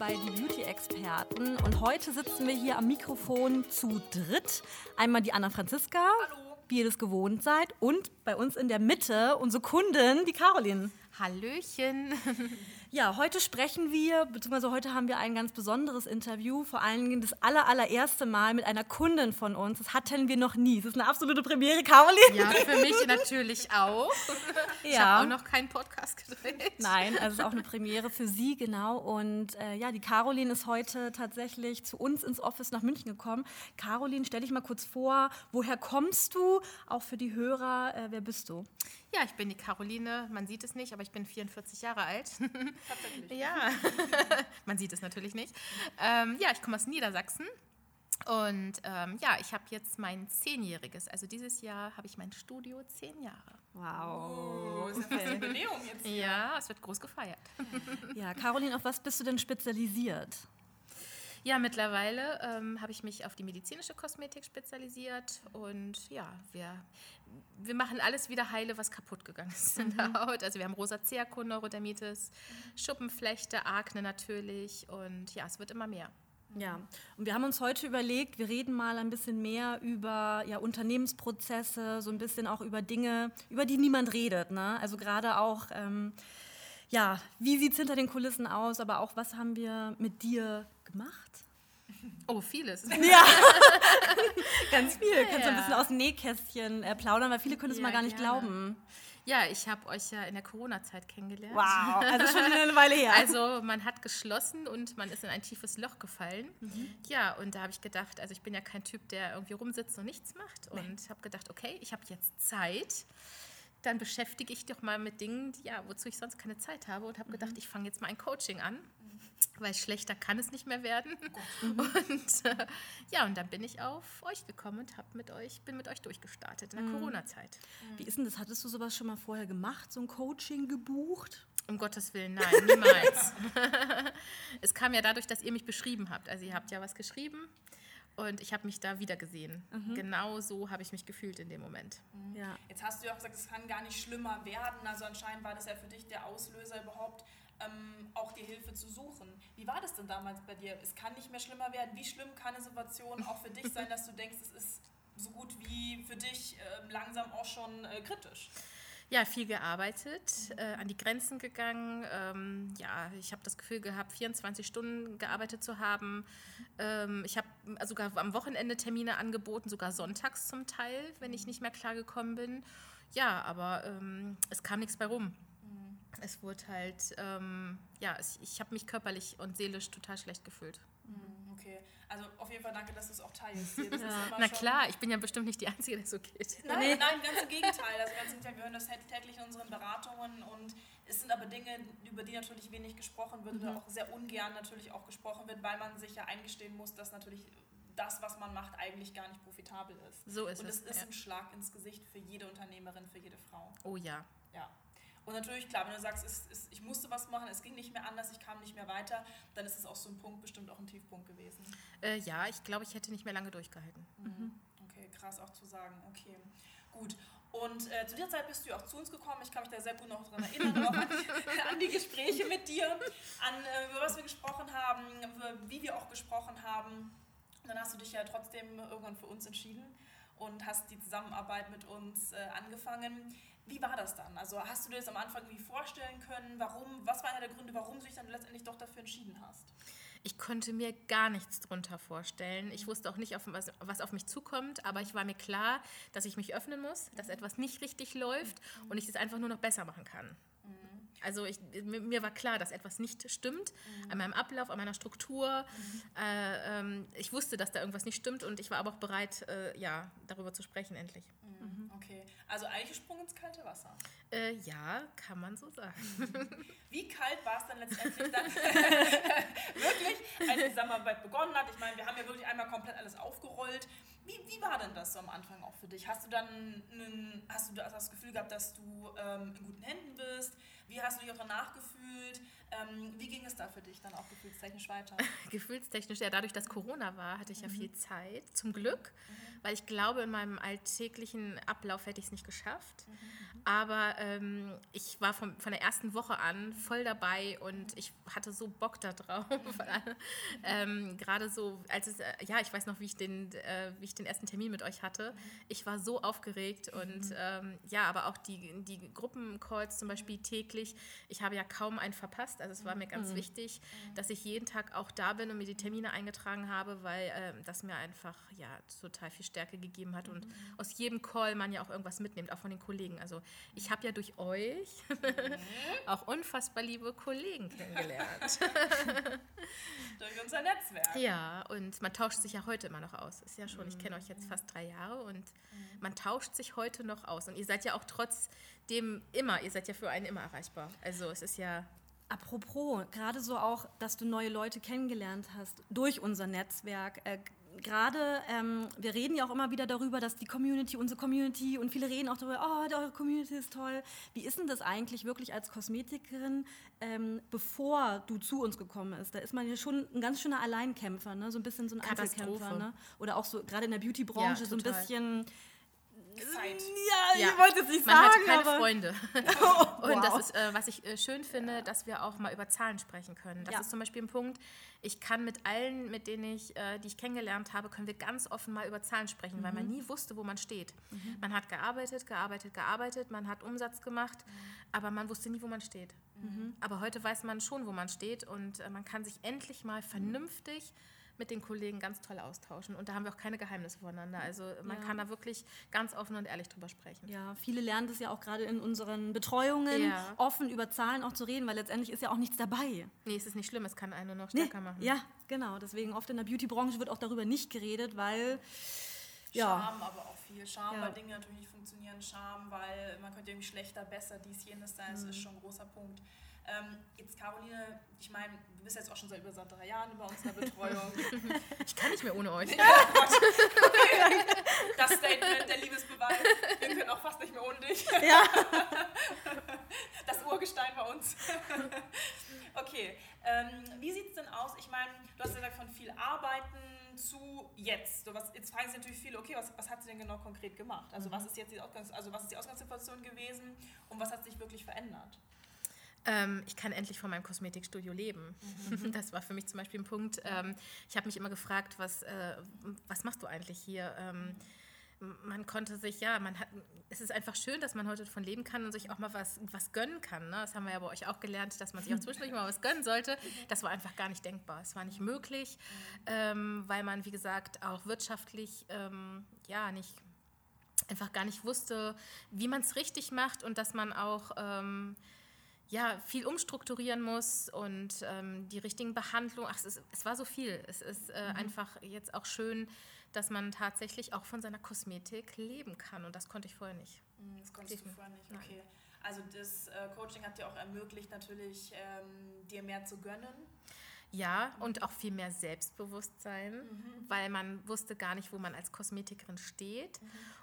Bei Die Beauty-Experten. Und heute sitzen wir hier am Mikrofon zu dritt. Einmal die Anna Franziska, wie ihr das gewohnt seid. Und bei uns in der Mitte unsere Kundin, die Caroline. Hallöchen. Ja, heute sprechen wir, beziehungsweise heute haben wir ein ganz besonderes Interview, vor allen Dingen das aller, allererste Mal mit einer Kundin von uns. Das hatten wir noch nie. Das ist eine absolute Premiere, Caroline. Ja, für mich natürlich auch. Ich Ja. habe auch noch keinen Podcast gedreht. Nein, also es ist auch eine Premiere für Sie, genau. Und äh, ja, die Caroline ist heute tatsächlich zu uns ins Office nach München gekommen. Caroline, stell dich mal kurz vor, woher kommst du? Auch für die Hörer, äh, wer bist du? Ja, ich bin die Caroline. Man sieht es nicht, aber ich bin 44 Jahre alt. Ja, man sieht es natürlich nicht. Ähm, ja, ich komme aus Niedersachsen. Und ähm, ja, ich habe jetzt mein Zehnjähriges. Also dieses Jahr habe ich mein Studio zehn Jahre. Wow. Ja, es wird groß gefeiert. Ja, Caroline, auf was bist du denn spezialisiert? Ja, mittlerweile ähm, habe ich mich auf die medizinische Kosmetik spezialisiert und ja, wir, wir machen alles wieder heile, was kaputt gegangen ist in der Haut. Also wir haben Rosacea, Neurodermitis, Schuppenflechte, Akne natürlich und ja, es wird immer mehr. Ja, und wir haben uns heute überlegt, wir reden mal ein bisschen mehr über ja, Unternehmensprozesse, so ein bisschen auch über Dinge, über die niemand redet. Ne? Also gerade auch, ähm, ja, wie sieht es hinter den Kulissen aus, aber auch, was haben wir mit dir gemacht? Oh, vieles. Ja, ganz viel. Kannst du ein Ja. bisschen aus dem Nähkästchen äh, plaudern, weil viele können es Ja, mal gar nicht gerne. glauben. Ja, ich habe euch ja in der Corona-Zeit kennengelernt. Wow, also schon eine Weile her. Also man hat geschlossen und man ist in ein tiefes Loch gefallen. Mhm. Ja, und da habe ich gedacht, also ich bin ja kein Typ, der irgendwie rumsitzt und nichts macht. Und habe gedacht, okay, ich habe jetzt Zeit. Dann beschäftige ich doch mal mit Dingen, die- ja, wozu ich sonst keine Zeit habe. Und Mhm. habe gedacht, ich fange jetzt mal ein Coaching an. Weil schlechter kann es nicht mehr werden. Und äh, ja, und dann bin ich auf euch gekommen und hab mit euch, bin mit euch durchgestartet in der Mhm. Corona-Zeit. Wie ist denn das? Hattest du sowas schon mal vorher gemacht, so ein Coaching gebucht? Um Gottes Willen, nein, niemals. es kam ja dadurch, dass ihr mich beschrieben habt. Also ihr habt ja was geschrieben und ich habe mich da wiedergesehen. Genau so habe ich mich gefühlt in dem Moment. Ja. Jetzt hast du ja auch gesagt, es kann gar nicht schlimmer werden. Also anscheinend war das ja für dich der Auslöser überhaupt, ähm, auch die Hilfe zu suchen. Wie war das denn damals bei dir? Es kann nicht mehr schlimmer werden. Wie schlimm kann eine Situation auch für dich sein, dass du denkst, es ist so gut wie für dich ähm, langsam auch schon äh, kritisch? Ja, viel gearbeitet, äh, an die Grenzen gegangen. Ähm, ja, ich habe das Gefühl gehabt, 24 Stunden gearbeitet zu haben. Ähm, ich habe sogar am Wochenende Termine angeboten, sogar sonntags zum Teil, wenn ich nicht mehr klargekommen bin. Ja, aber ähm, es kam nichts bei rum. Es wurde halt, ähm, ja, es, ich habe mich körperlich und seelisch total schlecht gefühlt. Okay, also auf jeden Fall danke, dass du es auch teilst. Na klar, ich bin ja bestimmt nicht die Einzige, der so geht. Nein, nein, ganz im Gegenteil. Also ganz im Gegenteil. Wir hören das täglich in unseren Beratungen und es sind aber Dinge, über die natürlich wenig gesprochen wird Mhm. oder auch sehr ungern natürlich auch gesprochen wird, weil man sich ja eingestehen muss, dass natürlich das, was man macht, eigentlich gar nicht profitabel ist. So ist und es, es ist ja. ein Schlag ins Gesicht für jede Unternehmerin, für jede Frau. Oh ja. Ja. Und natürlich, klar, wenn du sagst, es, es, ich musste was machen, es ging nicht mehr anders, ich kam nicht mehr weiter, dann ist es auch so ein Punkt, bestimmt auch ein Tiefpunkt gewesen. Äh, ja, ich glaube, ich hätte nicht mehr lange durchgehalten. Okay, krass auch zu sagen. Okay, gut. Und äh, zu der Zeit bist du ja auch zu uns gekommen. Ich kann mich da sehr gut noch daran erinnern, auch an die, an die Gespräche mit dir, an äh, über was wir gesprochen haben, wie wir auch gesprochen haben. Und dann hast du dich ja trotzdem irgendwann für uns entschieden und hast die Zusammenarbeit mit uns äh, angefangen. Wie war das dann? Also hast du dir das am Anfang irgendwie vorstellen können? Warum? Was war einer der Gründe, warum du dich dann letztendlich doch dafür entschieden hast? Ich konnte mir gar nichts drunter vorstellen. Ich wusste auch nicht, auf was, was auf mich zukommt, aber ich war mir klar, dass ich mich öffnen muss, dass etwas nicht richtig läuft und ich es einfach nur noch besser machen kann. Also ich, mir, war klar, dass etwas nicht stimmt an meinem Ablauf, an meiner Struktur. Äh, ähm, ich wusste, dass da irgendwas nicht stimmt und ich war aber auch bereit, äh, ja, darüber zu sprechen endlich. Okay, also eigentlich gesprungen ins kalte Wasser. Äh, ja, kann man so sagen. Wie kalt war es dann letztendlich dann wirklich, Zusammenarbeit begonnen hat? Ich meine, wir haben ja wirklich einmal komplett alles aufgerollt. Wie, wie war denn das so am Anfang auch für dich? Hast du dann einen, hast du das Gefühl gehabt, dass du ähm, in guten Händen bist? Wie hast du dich auch danach gefühlt? Ähm, wie ging es da für dich dann auch gefühlstechnisch weiter? Gefühlstechnisch, ja, dadurch, dass Corona war, hatte ich ja viel Zeit, zum Glück, weil ich glaube, in meinem alltäglichen Ablauf hätte ich es nicht geschafft. Aber ähm, ich war vom, von der ersten Woche an voll dabei und ich hatte so Bock da drauf. ähm, Gerade so, als es, äh, ja, ich weiß noch, wie ich, den, äh, wie ich den ersten Termin mit euch hatte. Ich war so aufgeregt und ähm, ja, aber auch die, die Gruppencalls zum Beispiel täglich. Ich habe ja kaum einen verpasst. Also es war mir ganz wichtig, dass ich jeden Tag auch da bin und mir die Termine eingetragen habe, weil ähm, das mir einfach ja total viel Stärke gegeben hat und aus jedem Call man ja auch irgendwas mitnimmt, auch von den Kollegen. Also ich habe ja durch euch auch unfassbar liebe Kollegen kennengelernt. Durch unser Netzwerk. ja, und man tauscht sich ja heute immer noch aus. Ist ja schon, ich kenne euch jetzt fast drei Jahre und man tauscht sich heute noch aus. Und ihr seid ja auch trotzdem immer, ihr seid ja für einen immer erreichbar. Also es ist ja Apropos, gerade so auch, dass du neue Leute kennengelernt hast durch unser Netzwerk. Äh, gerade, ähm, wir reden ja auch immer wieder darüber, dass die Community, unsere Community, und viele reden auch darüber, oh, eure Community ist toll. Wie ist denn das eigentlich wirklich als Kosmetikerin, ähm, bevor du zu uns gekommen bist? Da ist man ja schon ein ganz schöner Alleinkämpfer, ne? so ein bisschen so ein. Einzelkämpfer. Ne? Oder auch so gerade in der Beauty-Branche Ja, so ein bisschen, Zeit. ja, Ja. ich wollte es nicht Man sagen, hat keine. Freunde. Oh, Und das wow. ist, äh, was ich äh, schön finde, dass wir auch mal über Zahlen sprechen können. Das Ja. ist zum Beispiel ein Punkt, ich kann mit allen, mit denen ich, äh, die ich kennengelernt habe, können wir ganz offen mal über Zahlen sprechen, weil man Mhm. nie wusste, wo man steht. Man hat gearbeitet, gearbeitet, gearbeitet, man hat Umsatz gemacht, Mhm. aber man wusste nie, wo man steht. Aber heute weiß man schon, wo man steht und äh, man kann sich endlich mal vernünftig mit den Kollegen ganz toll austauschen. Und da haben wir auch keine Geheimnisse voneinander. Also man Ja. kann da wirklich ganz offen und ehrlich drüber sprechen. Ja, viele lernen das ja auch gerade in unseren Betreuungen, Ja. offen über Zahlen auch zu reden, weil letztendlich ist ja auch nichts dabei. Nee, es ist nicht schlimm, es kann einen nur noch Nee, stärker machen. Ja, genau. Deswegen oft in der Beauty-Branche wird auch darüber nicht geredet, weil ja, Scham aber auch viel. Scham, Ja. weil Dinge natürlich nicht funktionieren. Scham, weil man könnte irgendwie schlechter, besser, dies, jenes sein. Das Mhm. ist schon ein großer Punkt. Ähm, jetzt, Caroline, ich meine, du bist jetzt auch schon seit über drei Jahren bei uns in der Betreuung. Ich kann nicht mehr ohne euch. Das Statement, der Liebesbeweis. Wir können auch fast nicht mehr ohne dich. ja. Das Urgestein bei uns. Okay, ähm, wie sieht es denn aus? Ich meine, du hast ja gesagt, von viel Arbeiten zu jetzt. So, was, jetzt fragen sich natürlich viele, okay, was, was hat sie denn genau konkret gemacht? Also was ist jetzt die, Ausgangs-, also was ist die Ausgangssituation gewesen und was hat sich wirklich verändert? Ähm, ich kann endlich von meinem Kosmetikstudio leben. Das war für mich zum Beispiel ein Punkt. Ähm, ich habe mich immer gefragt, was, äh, was machst du eigentlich hier? Ähm, man konnte sich, ja, man hat, es ist einfach schön, dass man heute davon leben kann und sich auch mal was, was gönnen kann. Ne? Das haben wir ja bei euch auch gelernt, dass man sich auch zwischendurch mal was gönnen sollte. Das war einfach gar nicht denkbar. Es war nicht möglich, ähm, weil man, wie gesagt, auch wirtschaftlich, ähm, ja, nicht, einfach gar nicht wusste, wie man es richtig macht und dass man auch ähm, ja, viel umstrukturieren muss und ähm, die richtigen Behandlungen. Ach, es, ist, es war so viel. Es ist äh, einfach jetzt auch schön, dass man tatsächlich auch von seiner Kosmetik leben kann und das konnte ich vorher nicht. Hm, Das konntest du Definitiv. vorher nicht. Nein. Okay. Also das äh, Coaching hat dir auch ermöglicht, natürlich ähm, dir mehr zu gönnen. Ja, und auch viel mehr Selbstbewusstsein, weil man wusste gar nicht, wo man als Kosmetikerin steht.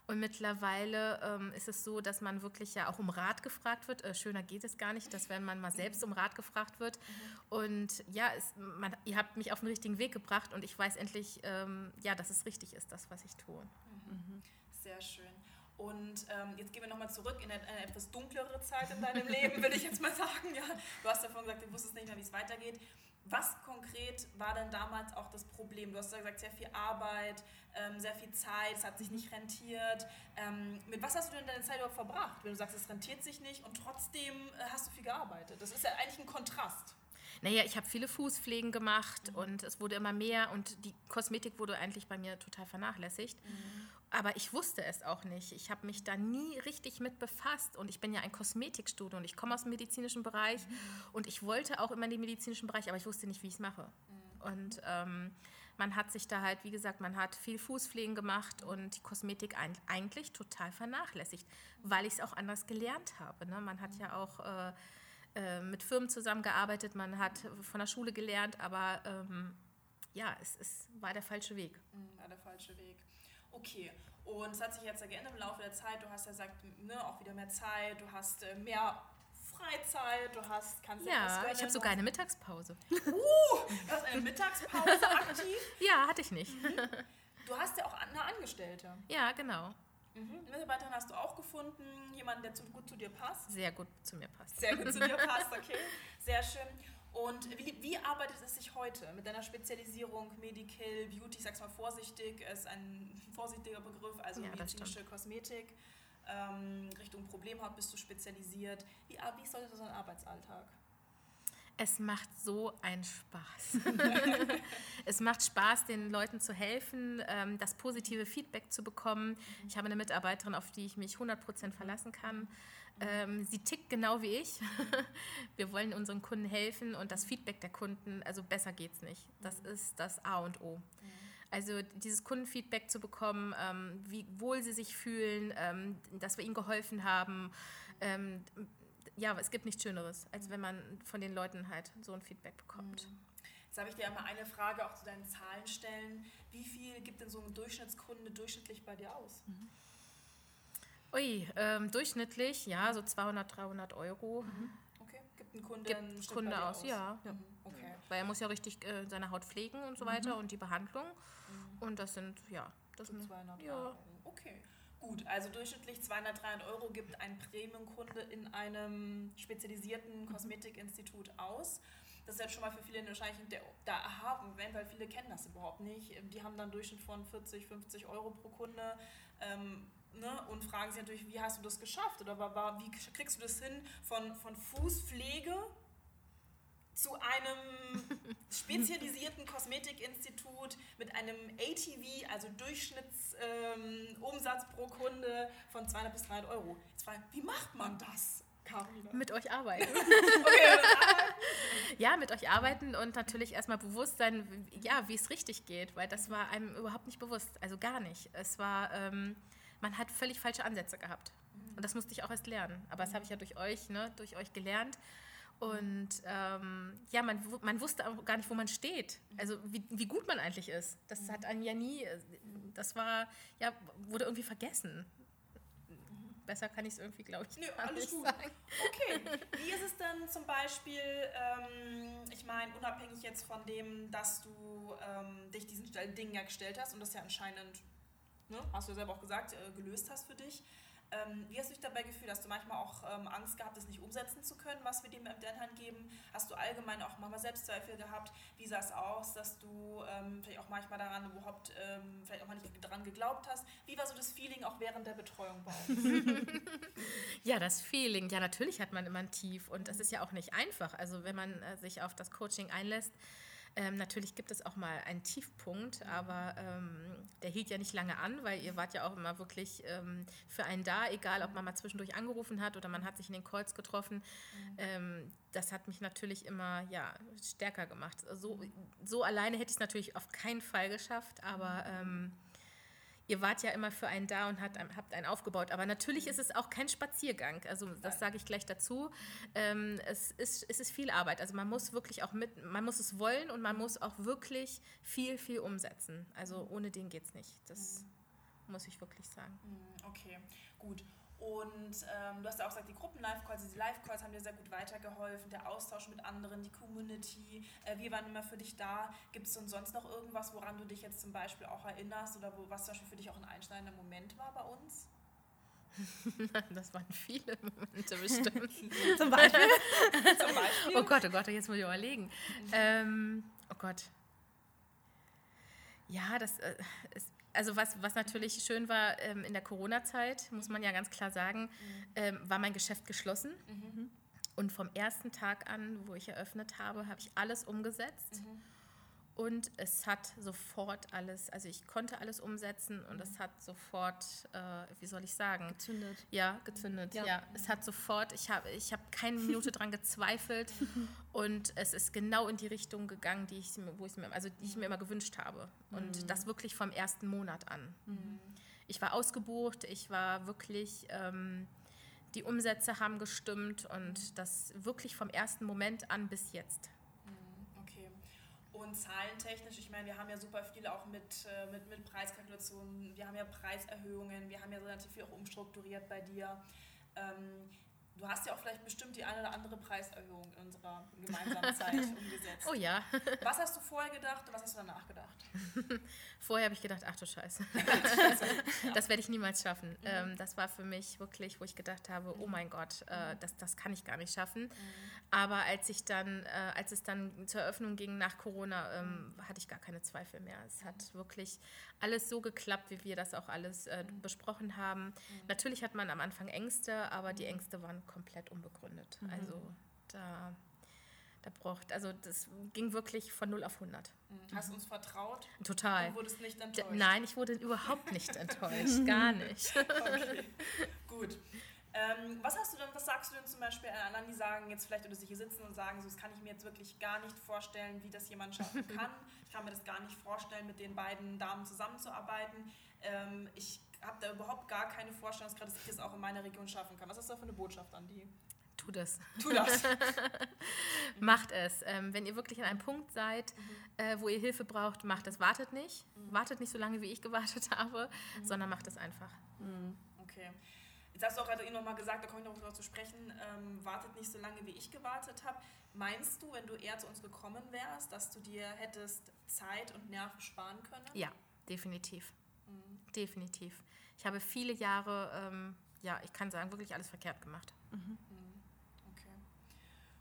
Und mittlerweile ähm, ist es so, dass man wirklich ja auch um Rat gefragt wird. Äh, schöner geht es gar nicht, dass wenn man mal selbst um Rat gefragt wird. Und ja, es, man, ihr habt mich auf den richtigen Weg gebracht und ich weiß endlich, ähm, ja, dass es richtig ist, das, was ich tue. Sehr schön. Und ähm, jetzt gehen wir nochmal zurück in eine, eine etwas dunklere Zeit in deinem Leben, würde ich jetzt mal sagen. Ja, du hast davon gesagt, du wusstest nicht mehr, wie es weitergeht. Was konkret war denn damals auch das Problem? Du hast ja gesagt, sehr viel Arbeit, ähm, sehr viel Zeit, es hat sich nicht rentiert. Ähm, mit was hast du denn deine Zeit überhaupt verbracht, wenn du sagst, es rentiert sich nicht und trotzdem äh, hast du viel gearbeitet? Das ist ja eigentlich ein Kontrast. Naja, ich habe viele Fußpflegen gemacht und es wurde immer mehr und die Kosmetik wurde eigentlich bei mir total vernachlässigt. Aber ich wusste es auch nicht. Ich habe mich da nie richtig mit befasst und ich bin ja ein Kosmetikstudent und ich komme aus dem medizinischen Bereich mhm. und ich wollte auch immer in den medizinischen Bereich, aber ich wusste nicht, wie ich es mache. Mhm. Und ähm, man hat sich da halt, wie gesagt, man hat viel Fußpflegen gemacht und die Kosmetik eigentlich total vernachlässigt, weil ich es auch anders gelernt habe. Ne? Man hat ja auch äh, äh, mit Firmen zusammengearbeitet, man hat von der Schule gelernt, aber ähm, ja, es, es war der falsche Weg. Mhm, war der falsche Weg. Okay, und es hat sich jetzt ja geändert im Laufe der Zeit. Du hast ja gesagt, ne, auch wieder mehr Zeit, du hast äh, mehr Freizeit, du hast, kannst ja, ich habe sogar eine Mittagspause. Uh, du hast eine Mittagspause aktiv? Ja, hatte ich nicht. Mhm. Du hast ja auch eine Angestellte. Ja, genau. Mhm. Mitarbeiterin hast du auch gefunden, jemanden, der zu, gut zu dir passt? Sehr gut zu mir passt. Sehr gut zu dir passt, okay. Sehr schön. Und wie, wie, arbeitet es sich heute mit deiner Spezialisierung Medical Beauty? Ich sag's mal vorsichtig, ist ein vorsichtiger Begriff, also ja, medizinische Kosmetik. Ähm, Richtung Problemhaut bist du spezialisiert. Wie, wie ist heute so ein Arbeitsalltag? Es macht so einen Spaß. es macht Spaß, den Leuten zu helfen, ähm, das positive Feedback zu bekommen. Ich habe eine Mitarbeiterin, auf die ich mich 100% verlassen kann. Ähm, sie tickt genau wie ich. Wir wollen unseren Kunden helfen und das Feedback der Kunden, also besser geht's nicht. Das ist das A und O. Also dieses Kundenfeedback zu bekommen, ähm, wie wohl sie sich fühlen, dass wir ihnen geholfen haben. Ja, es gibt nichts Schöneres, als wenn man von den Leuten halt so ein Feedback bekommt. Mhm. Jetzt habe ich dir einmal eine Frage auch zu deinen Zahlen stellen. Wie viel gibt denn so ein Durchschnittskunde durchschnittlich bei dir aus? Mhm. Ui, ähm, durchschnittlich, ja, so 200, 300 Euro. Mhm. Okay, gibt ein Kunde, gibt ein Kunde aus, aus, ja. ja. Mhm. Okay. Weil er muss ja richtig äh, seine Haut pflegen und so mhm. weiter und die Behandlung. Mhm. Und das sind, ja, das sind 200 ja. Euro. Okay. Gut, also durchschnittlich 200, 300 Euro gibt ein Premium-Kunde in einem spezialisierten mhm. Kosmetikinstitut aus. Das ist jetzt schon mal für viele wahrscheinlich der, der Aha-Moment, weil viele kennen das überhaupt nicht. Die haben dann einen Durchschnitt von 40, 50 Euro pro Kunde. Ähm, ne, und fragen sich natürlich, wie hast du das geschafft? Oder wie kriegst du das hin von, von Fußpflege zu einem spezialisierten Kosmetikinstitut mit einem ATV, also Durchschnittsumsatz ähm, pro Kunde von 200 bis 300 Euro. Jetzt frage wie macht man das? Carina? Mit euch arbeiten. okay, ja, mit euch arbeiten und natürlich erstmal bewusst sein, ja, wie es richtig geht, weil das war einem überhaupt nicht bewusst, also gar nicht. Es war, ähm, man hat völlig falsche Ansätze gehabt. Und das musste ich auch erst lernen. Aber das habe ich ja durch euch, ne, durch euch gelernt. Und ähm, ja, man, man wusste auch gar nicht, wo man steht. Also wie, wie gut man eigentlich ist. Das hat einen ja nie, das war, ja, wurde irgendwie vergessen. Besser kann ich es irgendwie, glaube ich, Nö, alles gut. sagen. Okay, wie ist es denn zum Beispiel, ähm, ich meine, unabhängig jetzt von dem, dass du ähm, dich diesen Dingen ja gestellt hast und das ja anscheinend ne, hast du ja selber auch gesagt, äh, gelöst hast für dich. Ähm, wie hast du dich dabei gefühlt? Hast du manchmal auch ähm, Angst gehabt, das nicht umsetzen zu können, was wir dir in der Hand geben? Hast du allgemein auch manchmal Selbstzweifel gehabt? Wie sah es aus, dass du ähm, vielleicht auch manchmal daran überhaupt ähm, vielleicht auch mal nicht daran geglaubt hast? Wie war so das Feeling auch während der Betreuung bei uns? ja, das Feeling. Ja, natürlich hat man immer ein Tief und das ist ja auch nicht einfach. Also wenn man äh, sich auf das Coaching einlässt, ähm, natürlich gibt es auch mal einen Tiefpunkt, aber ähm, der hielt ja nicht lange an, weil ihr wart ja auch immer wirklich ähm, für einen da, egal ob man mal zwischendurch angerufen hat oder man hat sich in den Calls getroffen. Mhm. das hat mich natürlich immer ja, stärker gemacht. So, so alleine hätte ich es natürlich auf keinen Fall geschafft, aber ähm, ihr wart ja immer für einen da und hat, habt einen aufgebaut. Aber natürlich ist es auch kein Spaziergang. Also das sage ich gleich dazu. Ähm, es, ist, es ist viel Arbeit. Also man muss wirklich auch mit, man muss es wollen und man muss auch wirklich viel, viel umsetzen. Also ohne den geht es nicht. Das mhm. muss ich wirklich sagen. Mhm, okay, gut. Und ähm, du hast ja auch gesagt, die Gruppen-Live-Calls, die Live-Calls haben dir sehr gut weitergeholfen, der Austausch mit anderen, die Community. Äh, wir waren immer für dich da. Gibt es denn sonst noch irgendwas, woran du dich jetzt zum Beispiel auch erinnerst oder wo, was zum Beispiel für dich auch ein einschneidender Moment war bei uns? das waren viele Momente bestimmt. zum, Beispiel? zum Beispiel? Oh Gott, oh Gott, jetzt muss ich überlegen. Mhm. Ähm, oh Gott. Ja, das äh, ist also was, was natürlich schön war ähm, in der Corona-Zeit, muss man ja ganz klar sagen, mhm. ähm, war mein Geschäft geschlossen. Mhm. Und vom ersten Tag an, wo ich eröffnet habe, habe ich alles umgesetzt. Mhm. Und es hat sofort alles, also ich konnte alles umsetzen und es hat sofort, äh, wie soll ich sagen? Gezündet. Ja, gezündet. Ja, Ja. es hat sofort, ich habe ich hab keine Minute dran gezweifelt und es ist genau in die Richtung gegangen, die ich, mir- wo ich mir, also die ich mir immer gewünscht habe. Und das wirklich vom ersten Monat an. Ich war ausgebucht, ich war wirklich, ähm, die Umsätze haben gestimmt und das wirklich vom ersten Moment an bis jetzt. Und zahlentechnisch, ich meine, wir haben ja super viel auch mit, äh, mit, mit Preiskalkulationen, wir haben ja Preiserhöhungen, wir haben ja relativ viel auch umstrukturiert bei dir. Ähm, du hast ja auch vielleicht bestimmt die eine oder andere Preiserhöhung in unserer gemeinsamen Zeit umgesetzt. Oh ja, Was hast du vorher gedacht und was hast du danach gedacht? vorher habe ich gedacht, ach du Scheiße, das werde ich niemals schaffen. Ähm, das war für mich wirklich, wo ich gedacht habe, oh mein Gott, äh, das, das kann ich gar nicht schaffen. Aber als ich dann, äh, als es dann zur Eröffnung ging nach Corona, ähm, hatte ich gar keine Zweifel mehr. Es hat wirklich alles so geklappt, wie wir das auch alles äh, besprochen haben. Natürlich hat man am Anfang Ängste, aber die Ängste waren komplett unbegründet. Also da, da braucht, also das ging wirklich von 0 auf 100. Hast du uns vertraut Total. und wurdest nicht D- enttäuscht? Nein, ich wurde überhaupt nicht enttäuscht, gar nicht. Okay, gut. Ähm, was hast du denn, was sagst du denn zum Beispiel an anderen, die sagen, jetzt vielleicht oder sich hier sitzen und sagen, so, das kann ich mir jetzt wirklich gar nicht vorstellen, wie das jemand schaffen kann. Ich kann mir das gar nicht vorstellen, mit den beiden Damen zusammenzuarbeiten. Ähm, ich habe da überhaupt gar keine Vorstellung, dass ich das auch in meiner Region schaffen kann. Was ist da für eine Botschaft an die? Tu das. Tu das. Macht es. Ähm, wenn ihr wirklich an einem Punkt seid, äh, wo ihr Hilfe braucht, macht es. Wartet nicht. Wartet nicht so lange, wie ich gewartet habe, sondern macht es einfach. Okay. Jetzt hast du auch gerade eben nochmal gesagt, da komme ich noch drauf zu sprechen, ähm, wartet nicht so lange, wie ich gewartet habe. Meinst du, wenn du eher zu uns gekommen wärst, dass du dir hättest Zeit und Nerven sparen können? Ja, definitiv. Definitiv. Ich habe viele Jahre, ähm, ja, ich kann sagen, wirklich alles verkehrt gemacht. Okay.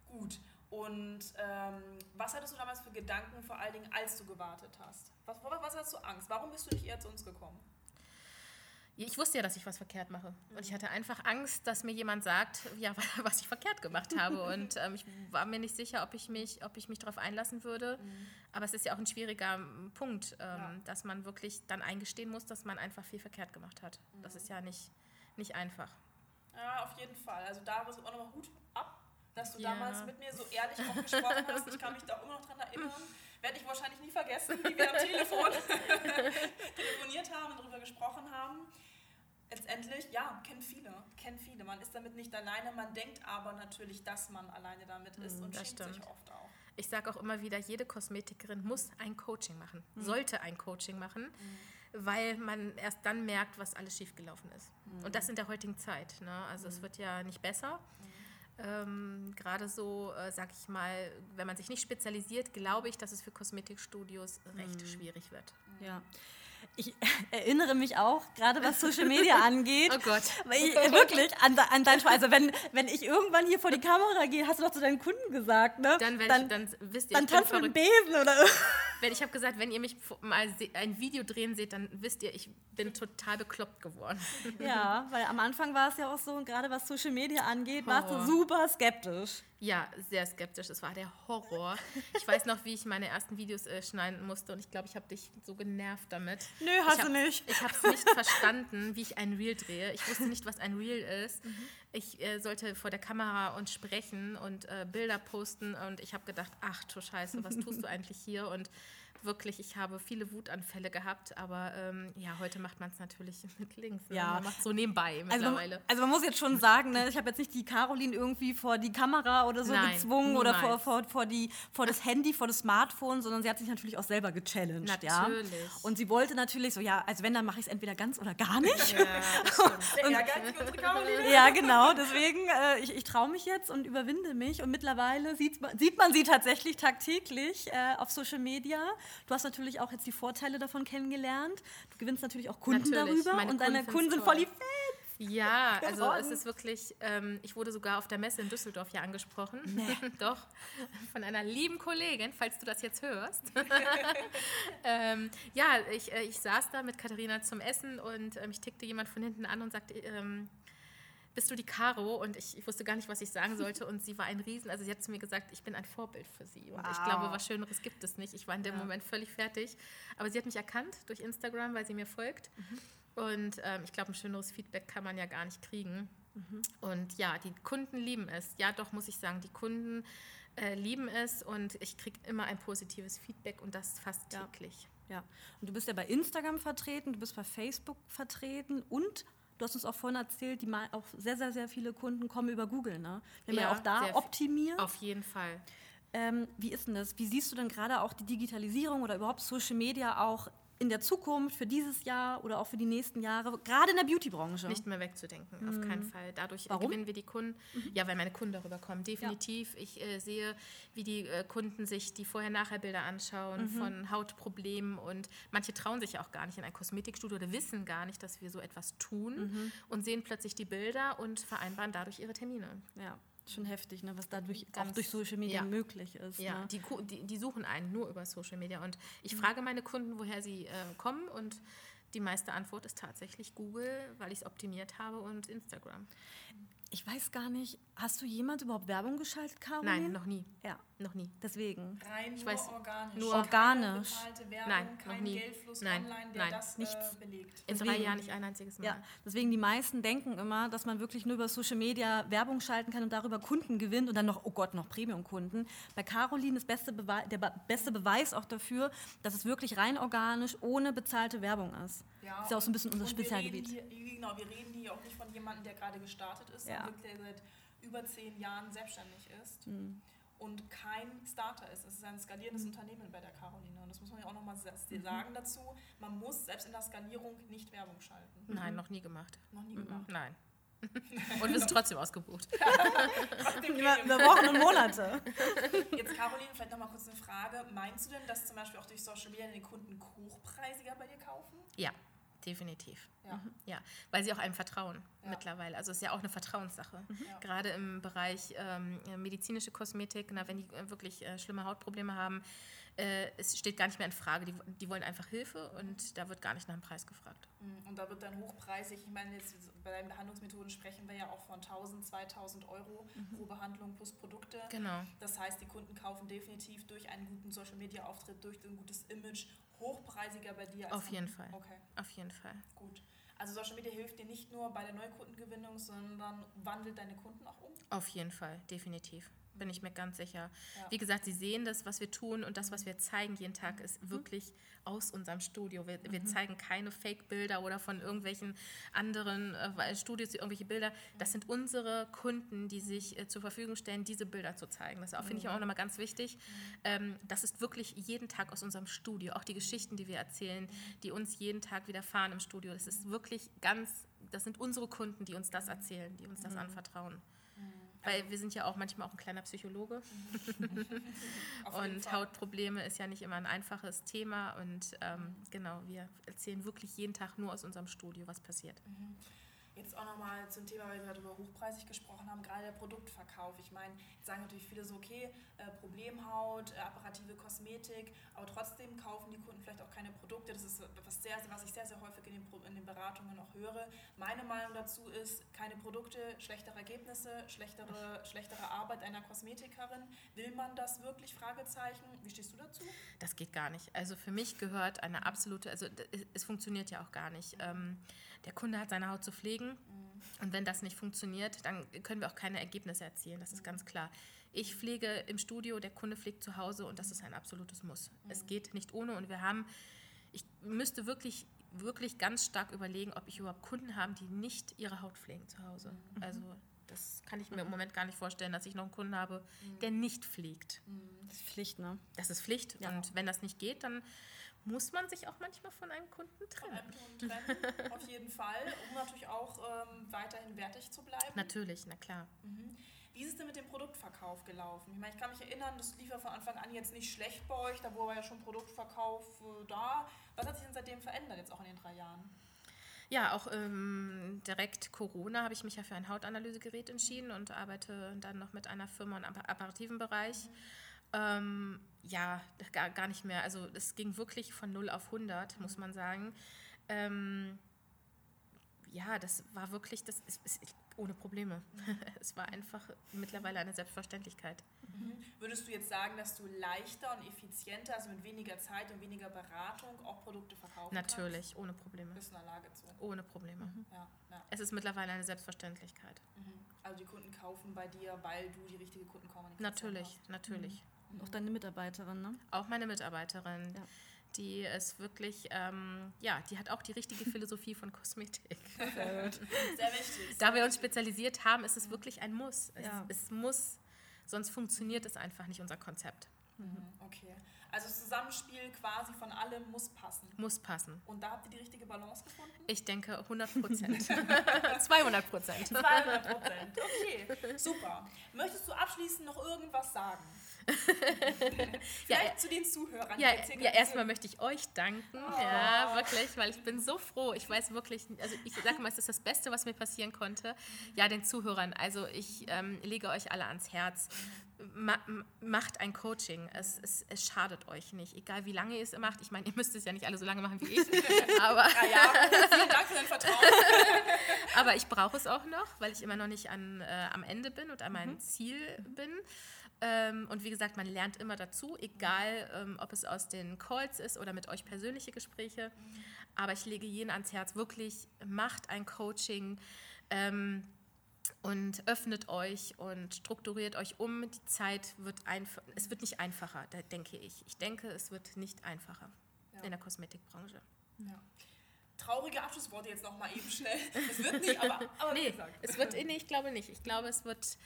Gut. Und ähm, was hattest du damals für Gedanken, vor allen Dingen, als du gewartet hast? Was, vor was hast du Angst? Warum bist du nicht eher zu uns gekommen? Ich wusste ja, dass ich was verkehrt mache. Und ich hatte einfach Angst, dass mir jemand sagt, ja, was ich verkehrt gemacht habe. Und ähm, ich war mir nicht sicher, ob ich mich, ob ich mich darauf einlassen würde. Aber es ist ja auch ein schwieriger ähm, Punkt, ähm, Ja. dass man wirklich dann eingestehen muss, dass man einfach viel verkehrt gemacht hat. Das ist ja nicht, nicht einfach. Ja, auf jeden Fall. Also da ist auch nochmal Hut ab, dass du Ja. damals mit mir so ehrlich auch gesprochen hast. Ich kann mich da auch immer noch dran erinnern. Werde ich wahrscheinlich nie vergessen, wie wir am Telefon telefoniert haben und darüber gesprochen haben. Letztendlich, ja, kennen viele, kennen viele. Man ist damit nicht alleine, man denkt aber natürlich, dass man alleine damit ist und Mm, das schämt sich stimmt. oft auch. Ich sage auch immer wieder, jede Kosmetikerin muss ein Coaching machen, Mhm. sollte ein Coaching machen, weil man erst dann merkt, was alles schiefgelaufen ist. Mhm. Und das in der heutigen Zeit. Ne? Also es wird ja nicht besser. Ähm, Gerade so, äh, sag ich mal, wenn man sich nicht spezialisiert, glaube ich, dass es für Kosmetikstudios recht Mhm. schwierig wird. Ja. Ich erinnere mich auch, gerade was Social Media angeht. Oh Gott. Weil ich, wirklich, an, an dein Spaß. Also wenn, wenn ich irgendwann hier vor die Kamera gehe, hast du doch zu deinen Kunden gesagt, ne? Dann, dann, ich, dann wisst ihr, dann tanzt mit. Besen oder Wenn ich habe gesagt, wenn ihr mich mal ein Video drehen seht, dann wisst ihr, ich bin total bekloppt geworden. Ja, weil am Anfang war es ja auch so, gerade was Social Media angeht, warst du super skeptisch. Ja, sehr skeptisch. Es war der Horror. Ich weiß noch, wie ich meine ersten Videos äh, schneiden musste und ich glaube, ich habe dich so genervt damit. Nö, hast ich du nicht. Ich habe es nicht verstanden, wie ich ein Reel drehe. Ich wusste nicht, was ein Reel ist. Ich äh, sollte vor der Kamera und sprechen und äh, Bilder posten und ich habe gedacht, ach du Scheiße, was tust du eigentlich hier? Und wirklich, ich habe viele Wutanfälle gehabt, aber ähm, ja, heute macht man es natürlich mit links. Ne? Ja. Man macht so nebenbei Also mittlerweile. man, also man muss jetzt schon sagen, ne, ich habe jetzt nicht die Caroline irgendwie vor die Kamera oder so Nein, gezwungen oder vor, niemals. vor, vor, die, vor das Handy, vor das Smartphone, sondern sie hat sich natürlich auch selber gechallenged. Natürlich. Ja? Und sie wollte natürlich so, ja, also wenn, dann mache ich es entweder ganz oder gar nicht. ja, Caroline. Ja, genau. Deswegen, äh, ich, ich traue mich jetzt und überwinde mich. Und mittlerweile sieht man, sieht man sie tatsächlich tagtäglich äh, auf Social Media. Du hast natürlich auch jetzt die Vorteile davon kennengelernt. Du gewinnst natürlich auch Kunden Natürlich, darüber. und deine Kunden sind voll die. Fans. Ja, also es ist wirklich, ähm, ich wurde sogar auf der Messe in Düsseldorf ja angesprochen. Doch, von einer lieben Kollegin, falls du das jetzt hörst. ähm, ja, ich, äh, ich saß da mit Katharina zum Essen und ähm, ich tickte jemand von hinten an und sagte, ähm, bist du die Caro? Und ich, ich wusste gar nicht, was ich sagen sollte. Und sie war ein Riesen, also sie hat zu mir gesagt, ich bin ein Vorbild für sie. Und ich Wow. glaube, was Schöneres gibt es nicht. Ich war in dem Ja. Moment völlig fertig. Aber sie hat mich erkannt durch Instagram, weil sie mir folgt. Mhm. Und ähm, ich glaube, ein schöneres Feedback kann man ja gar nicht kriegen. Mhm. Und ja, die Kunden lieben es. Ja, doch, muss ich sagen, die Kunden äh, lieben es und ich kriege immer ein positives Feedback und das fast Ja. täglich. Ja. Und du bist ja bei Instagram vertreten, du bist bei Facebook vertreten und du hast uns auch vorhin erzählt, die mal auch sehr, sehr, sehr viele Kunden kommen über Google. Ne? Wir haben ja, Ja, auch da optimiert. Auf jeden Fall. Ähm, wie ist denn das? Wie siehst du denn gerade auch die Digitalisierung oder überhaupt Social Media auch in der Zukunft, für dieses Jahr oder auch für die nächsten Jahre, gerade in der Beauty-Branche? Nicht mehr wegzudenken, auf keinen Fall. Dadurch Warum? gewinnen wir die Kunden. Ja, weil meine Kunden darüber kommen. Definitiv. Ich äh, sehe, wie die äh, Kunden sich die Vorher-Nachher-Bilder anschauen von Hautproblemen und manche trauen sich ja auch gar nicht in ein Kosmetikstudio oder wissen gar nicht, dass wir so etwas tun und sehen plötzlich die Bilder und vereinbaren dadurch ihre Termine. Ja, schon heftig, ne? was dadurch auch Ganz- durch Social Media ja. möglich ist. Ja, ne? die, die, die suchen einen nur über Social Media. Und ich frage meine Kunden, woher sie äh, kommen. Und die meiste Antwort ist tatsächlich Google, weil ich es optimiert habe und Instagram. Ich weiß gar nicht, hast du jemand überhaupt Werbung geschaltet, Caroline? Nein, noch nie. Ja, Noch nie. deswegen. Rein Ich nur weiß, organisch. nur organisch. bezahlte Werbung, Nein, noch kein nie. Geldfluss Nein, online, der nein, das nichts. Äh, belegt. In drei Jahren nicht ein einziges Mal. Ja, deswegen die meisten denken immer, dass man wirklich nur über Social Media Werbung schalten kann und darüber Kunden gewinnt und dann noch, oh Gott, noch Premium-Kunden. Bei Caroline ist beste der be beste Beweis auch dafür, dass es wirklich rein organisch, ohne bezahlte Werbung ist. Ja, ist ja auch so ein bisschen unser Spezialgebiet. Hier, genau, wir reden hier auch nicht von jemandem, der gerade gestartet ist, Ja. Wirklich der seit über zehn Jahren selbstständig ist Mhm. und kein Starter ist. Es ist ein skalierendes Unternehmen bei der Caroline. Und das muss man ja auch nochmal sagen dazu. Man muss selbst in der Skalierung nicht Werbung schalten. Nein, noch nie gemacht. Noch nie gemacht. Nein. und wir sind trotzdem ausgebucht. Trotzdem Über, Premium. über Wochen und Monate. Jetzt, Caroline, vielleicht nochmal kurz eine Frage. Meinst du denn, dass zum Beispiel auch durch Social Media die Kunden hochpreisiger bei dir kaufen? Ja, definitiv. Ja. Ja, weil sie auch einem vertrauen Ja. mittlerweile. Also es ist ja auch eine Vertrauenssache. Ja. Gerade im Bereich ähm, medizinische Kosmetik, na, wenn die äh, wirklich äh, schlimme Hautprobleme haben, äh, es steht gar nicht mehr in Frage. Die, die wollen einfach Hilfe und da wird gar nicht nach dem Preis gefragt. Mm, Und da wird dann hochpreisig, ich meine, jetzt bei deinen Behandlungsmethoden sprechen wir ja auch von 1000, 2000 Euro pro Behandlung plus Produkte. Genau. Das heißt, die Kunden kaufen definitiv durch einen guten Social-Media-Auftritt, durch ein gutes Image hochpreisiger bei dir. Als Auf jeden Fall. Okay, Auf jeden Fall. gut. Also Social Media hilft dir nicht nur bei der Neukundengewinnung, sondern wandelt deine Kunden auch um. Auf jeden Fall, definitiv. Bin ich mir ganz sicher. Ja. Wie gesagt, Sie sehen das, was wir tun und das, was wir zeigen jeden Tag, ist Mhm. wirklich aus unserem Studio. Wir, wir zeigen keine Fake-Bilder oder von irgendwelchen anderen äh, Studios irgendwelche Bilder. Das sind unsere Kunden, die sich äh, zur Verfügung stellen, diese Bilder zu zeigen. Das finde Mhm. ich auch nochmal ganz wichtig. Ähm, das ist wirklich jeden Tag aus unserem Studio. Auch die Geschichten, die wir erzählen, die uns jeden Tag widerfahren im Studio. Das ist wirklich ganz, das sind unsere Kunden, die uns das erzählen, die uns das Mhm. anvertrauen. Weil wir sind ja auch manchmal auch ein kleiner Psychologe und. Hautprobleme ist ja nicht immer ein einfaches Thema und ähm, genau, wir erzählen wirklich jeden Tag nur aus unserem Studio, was passiert. Jetzt auch nochmal zum Thema, weil wir gerade über hochpreisig gesprochen haben, gerade der Produktverkauf. Ich meine, jetzt sagen natürlich viele so, okay, äh, Problemhaut, äh, apparative Kosmetik, aber trotzdem kaufen die Kunden vielleicht auch keine Produkte. Das ist was, sehr, was ich sehr, sehr häufig in den, in den Beratungen auch höre. Meine Meinung dazu ist, keine Produkte, schlechtere Ergebnisse, schlechtere, schlechtere Arbeit einer Kosmetikerin. Will man das wirklich? Fragezeichen. Wie stehst du dazu? Das geht gar nicht. Also für mich gehört eine absolute, also es funktioniert ja auch gar nicht. Ähm, der Kunde hat seine Haut zu pflegen und wenn das nicht funktioniert, dann können wir auch keine Ergebnisse erzielen, das ist ganz klar. Ich pflege im Studio, der Kunde pflegt zu Hause und das ist ein absolutes Muss. Es geht nicht ohne und wir haben, ich müsste wirklich, wirklich ganz stark überlegen, ob ich überhaupt Kunden habe, die nicht ihre Haut pflegen zu Hause. Also das kann ich mir im Moment gar nicht vorstellen, dass ich noch einen Kunden habe, der nicht pflegt. Das ist Pflicht, ne? Das ist Pflicht. Ja. Und wenn das nicht geht, dann muss man sich auch manchmal von einem Kunden Von trennen. einem Kunden trennen, auf jeden Fall, um natürlich auch ähm, weiterhin wertig zu bleiben. Natürlich, na klar. Mhm. Wie ist es denn mit dem Produktverkauf gelaufen? Ich meine, ich kann mich erinnern, das lief ja von Anfang an jetzt nicht schlecht bei euch, da war ja schon Produktverkauf äh, da. Was hat sich denn seitdem verändert, jetzt auch in den drei Jahren? Ja, auch ähm, direkt Corona habe ich mich ja für ein Hautanalysegerät entschieden und arbeite dann noch mit einer Firma im appa- apparativen Bereich. Ähm, ja, gar, gar nicht mehr. Also es ging wirklich von 0 auf 100, muss man sagen. Ähm, ja, das war wirklich, das ist, ist ohne Probleme. es war einfach mittlerweile eine Selbstverständlichkeit. Mhm. Würdest du jetzt sagen, dass du leichter und effizienter, also mit weniger Zeit und weniger Beratung auch Produkte verkaufen Natürlich, kannst? ohne Probleme. Bist in der Lage zu. Ohne Probleme. Mhm. Ja, ja. Es ist mittlerweile eine Selbstverständlichkeit. Mhm. Also die Kunden kaufen bei dir, weil du die richtige Kundenkommunikation Natürlich, hast. natürlich. Und auch deine Mitarbeiterin, ne? Auch meine Mitarbeiterin. Ja. Die ist wirklich, ähm, ja, die hat auch die richtige Philosophie von Kosmetik. Sehr wichtig. Da wir uns spezialisiert haben, ist es wirklich ein Muss. Es, Ja. es muss, sonst funktioniert es einfach nicht, unser Konzept. Mhm. Okay. Also das Zusammenspiel quasi von allem muss passen. Muss passen. Und da habt ihr die richtige Balance gefunden? Ich denke 100 Prozent. 200 Prozent. 200 Prozent. Okay, super. Möchtest du abschließend noch irgendwas sagen? Vielleicht Ja, zu den Zuhörern. Ja, ja erstmal möchte ich euch danken. Ja, wirklich, weil ich bin so froh. Ich weiß wirklich, also ich sage mal, es ist das Beste, was mir passieren konnte. Ja, den Zuhörern. Also ich ähm, lege euch alle ans Herz. Ma macht ein Coaching. Es, es, es schadet euch nicht. Egal wie lange ihr es macht. Ich meine, ihr müsst es ja nicht alle so lange machen wie ich. Aber, Ah ja, vielen Dank für dein Vertrauen. aber ich brauche es auch noch, weil ich immer noch nicht an, äh, am Ende bin und an meinem Ziel bin. Ähm, und wie gesagt, man lernt immer dazu, egal ähm, ob es aus den Calls ist oder mit euch persönliche Gespräche. Aber ich lege jeden ans Herz, wirklich macht ein Coaching ähm, und öffnet euch und strukturiert euch um. Die Zeit wird einfach, es wird nicht einfacher, denke ich. Ich denke, es wird nicht einfacher Ja. in der Kosmetikbranche. Ja. Traurige Abschlussworte jetzt nochmal eben schnell. Es wird nicht, aber, aber Nee, es wird, nee, ich glaube nicht. Ich glaube, es wird,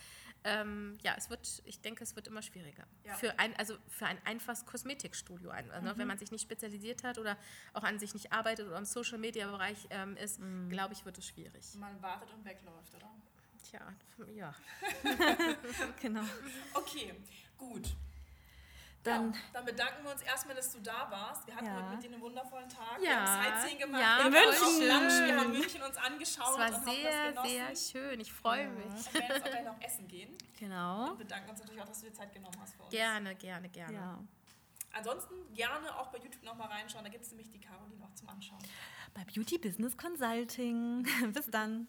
ähm, ja, es wird, ich denke, es wird immer schwieriger. Ja. Für ein, also für ein einfaches Kosmetikstudio, also, wenn man sich nicht spezialisiert hat oder auch an sich nicht arbeitet oder im Social Media Bereich ähm, ist, glaube ich, wird es schwierig. Man wartet und wegläuft, oder? Tja, ja. Genau. Okay, gut. Dann ja, dann bedanken wir uns erstmal, dass du da warst. Wir hatten Ja. heute mit dir einen wundervollen Tag. Ja. Wir haben Sightseeing gemacht. Ja, wir haben München. Lunch, wir haben München uns angeschaut Es und war haben sehr, das sehr schön. Ich freue mich. Wir werden jetzt auch gleich noch essen gehen. genau. Und bedanken uns natürlich auch, dass du dir Zeit genommen hast für uns. Gerne, gerne, gerne. Ja. Ansonsten gerne auch bei YouTube nochmal reinschauen. Da gibt es nämlich die Caroline auch zum Anschauen. Bei Beauty Business Consulting. Bis dann.